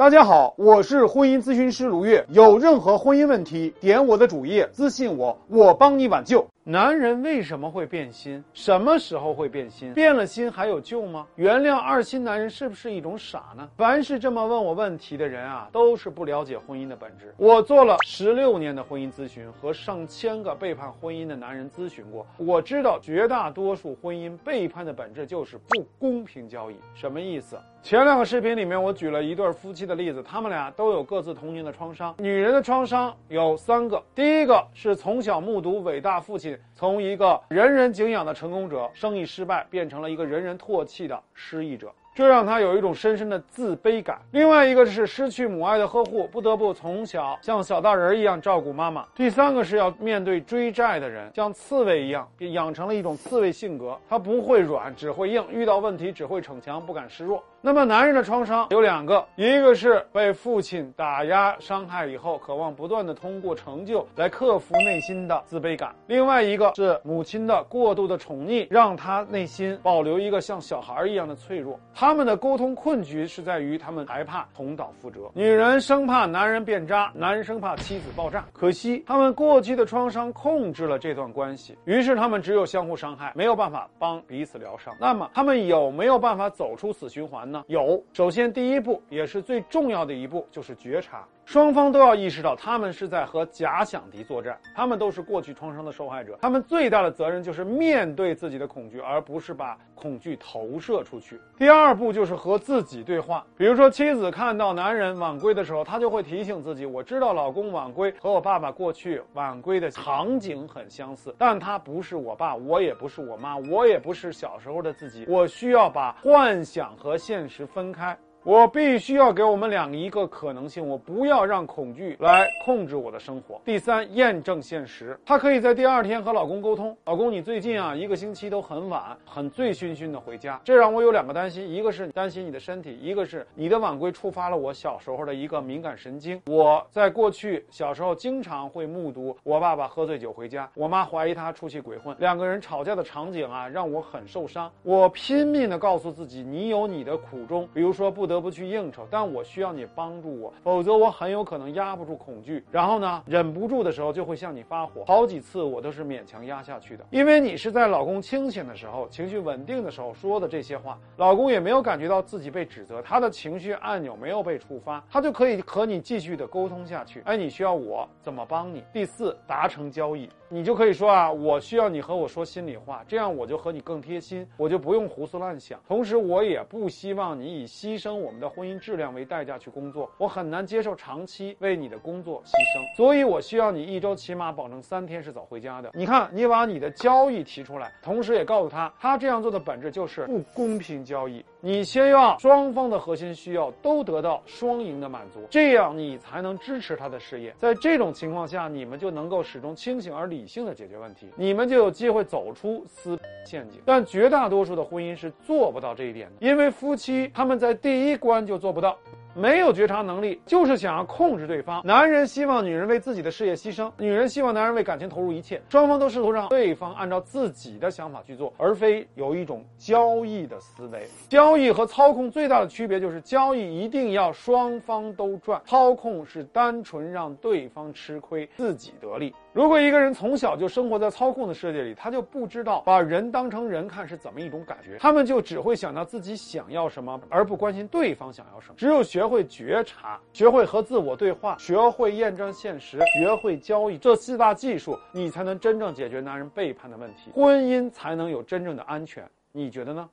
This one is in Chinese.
大家好，我是婚姻咨询师卢月。有任何婚姻问题，点我的主页私信我，我帮你挽救。男人为什么会变心？什么时候会变心？变了心还有救吗？原谅二心男人是不是一种傻呢？凡是这么问我问题的人啊，都是不了解婚姻的本质。我做了十六年的婚姻咨询，和上千个背叛婚姻的男人咨询过，我知道绝大多数婚姻背叛的本质就是不公平交易。什么意思？前两个视频里面，我举了一对夫妻的例子，他们俩都有各自童年的创伤。女人的创伤有三个，第一个是从小目睹伟大父亲从一个人人敬仰的成功者，生意失败，变成了一个人人唾弃的失意者。这让他有一种深深的自卑感。另外一个是失去母爱的呵护，不得不从小像小大人一样照顾妈妈。第三个是要面对追债的人，像刺猬一样，养成了一种刺猬性格，他不会软，只会硬，遇到问题只会逞强，不敢示弱。那么男人的创伤有两个，一个是被父亲打压伤害以后，渴望不断的通过成就来克服内心的自卑感；另外一个是母亲的过度的宠溺，让他内心保留一个像小孩一样的脆弱。他们的沟通困局是在于他们害怕重蹈覆辙。女人生怕男人变渣，男人生怕妻子爆炸。可惜他们过去的创伤控制了这段关系，于是他们只有相互伤害，没有办法帮彼此疗伤。那么他们有没有办法走出死循环呢？有。首先，第一步也是最重要的一步，就是觉察。双方都要意识到，他们是在和假想敌作战，他们都是过去创伤的受害者，他们最大的责任就是面对自己的恐惧，而不是把恐惧投射出去。第二二步就是和自己对话，比如说妻子看到男人晚归的时候，她就会提醒自己：我知道老公晚归和我爸爸过去晚归的场景。很相似，但他不是我爸，我也不是我妈，我也不是小时候的自己，我需要把幻想和现实分开。我必须要给我们两个一个可能性，我不要让恐惧来控制我的生活。第三，验证现实，她可以在第二天和老公沟通：老公，你最近啊一个星期都很晚，很醉醺醺的回家，这让我有两个担心，一个是担心你的身体，一个是你的晚归触发了我小时候的一个敏感神经。我在过去小时候经常会目睹我爸爸喝醉酒回家，我妈怀疑他出去鬼混，两个人吵架的场景啊让我很受伤。我拼命的告诉自己，你有你的苦衷，比如说不。得不去应酬，但我需要你帮助我，否则我很有可能压不住恐惧，然后呢，忍不住的时候就会向你发火。好几次我都是勉强压下去的，因为你是在老公清醒的时候、情绪稳定的时候说的这些话，老公也没有感觉到自己被指责，他的情绪按钮没有被触发，他就可以和你继续的沟通下去。哎，你需要我怎么帮你？第四，达成交易。你就可以说啊，我需要你和我说心里话，这样我就和你更贴心，我就不用胡思乱想。同时，我也不希望你以牺牲我们的婚姻质量为代价去工作，我很难接受长期为你的工作牺牲。所以我需要你一周起码保证三天是早回家的。你看，你把你的交易提出来，同时也告诉他，他这样做的本质就是不公平交易。你先要双方的核心需要都得到双赢的满足，这样你才能支持他的事业。在这种情况下，你们就能够始终清醒而理性的解决问题，你们就有机会走出撕陷阱。但绝大多数的婚姻是做不到这一点的，因为夫妻他们在第一一关就做不到。没有觉察能力，就是想要控制对方。男人希望女人为自己的事业牺牲，女人希望男人为感情投入一切。双方都试图让对方按照自己的想法去做，而非有一种交易的思维。交易和操控最大的区别就是，交易一定要双方都赚，操控是单纯让对方吃亏，自己得利。如果一个人从小就生活在操控的世界里，他就不知道把人当成人看是怎么一种感觉。他们就只会想到自己想要什么，而不关心对方想要什么。只有学会觉察，学会和自我对话，学会验证现实，学会交易这四大技术，你才能真正解决男人背叛的问题，婚姻才能有真正的安全。你觉得呢？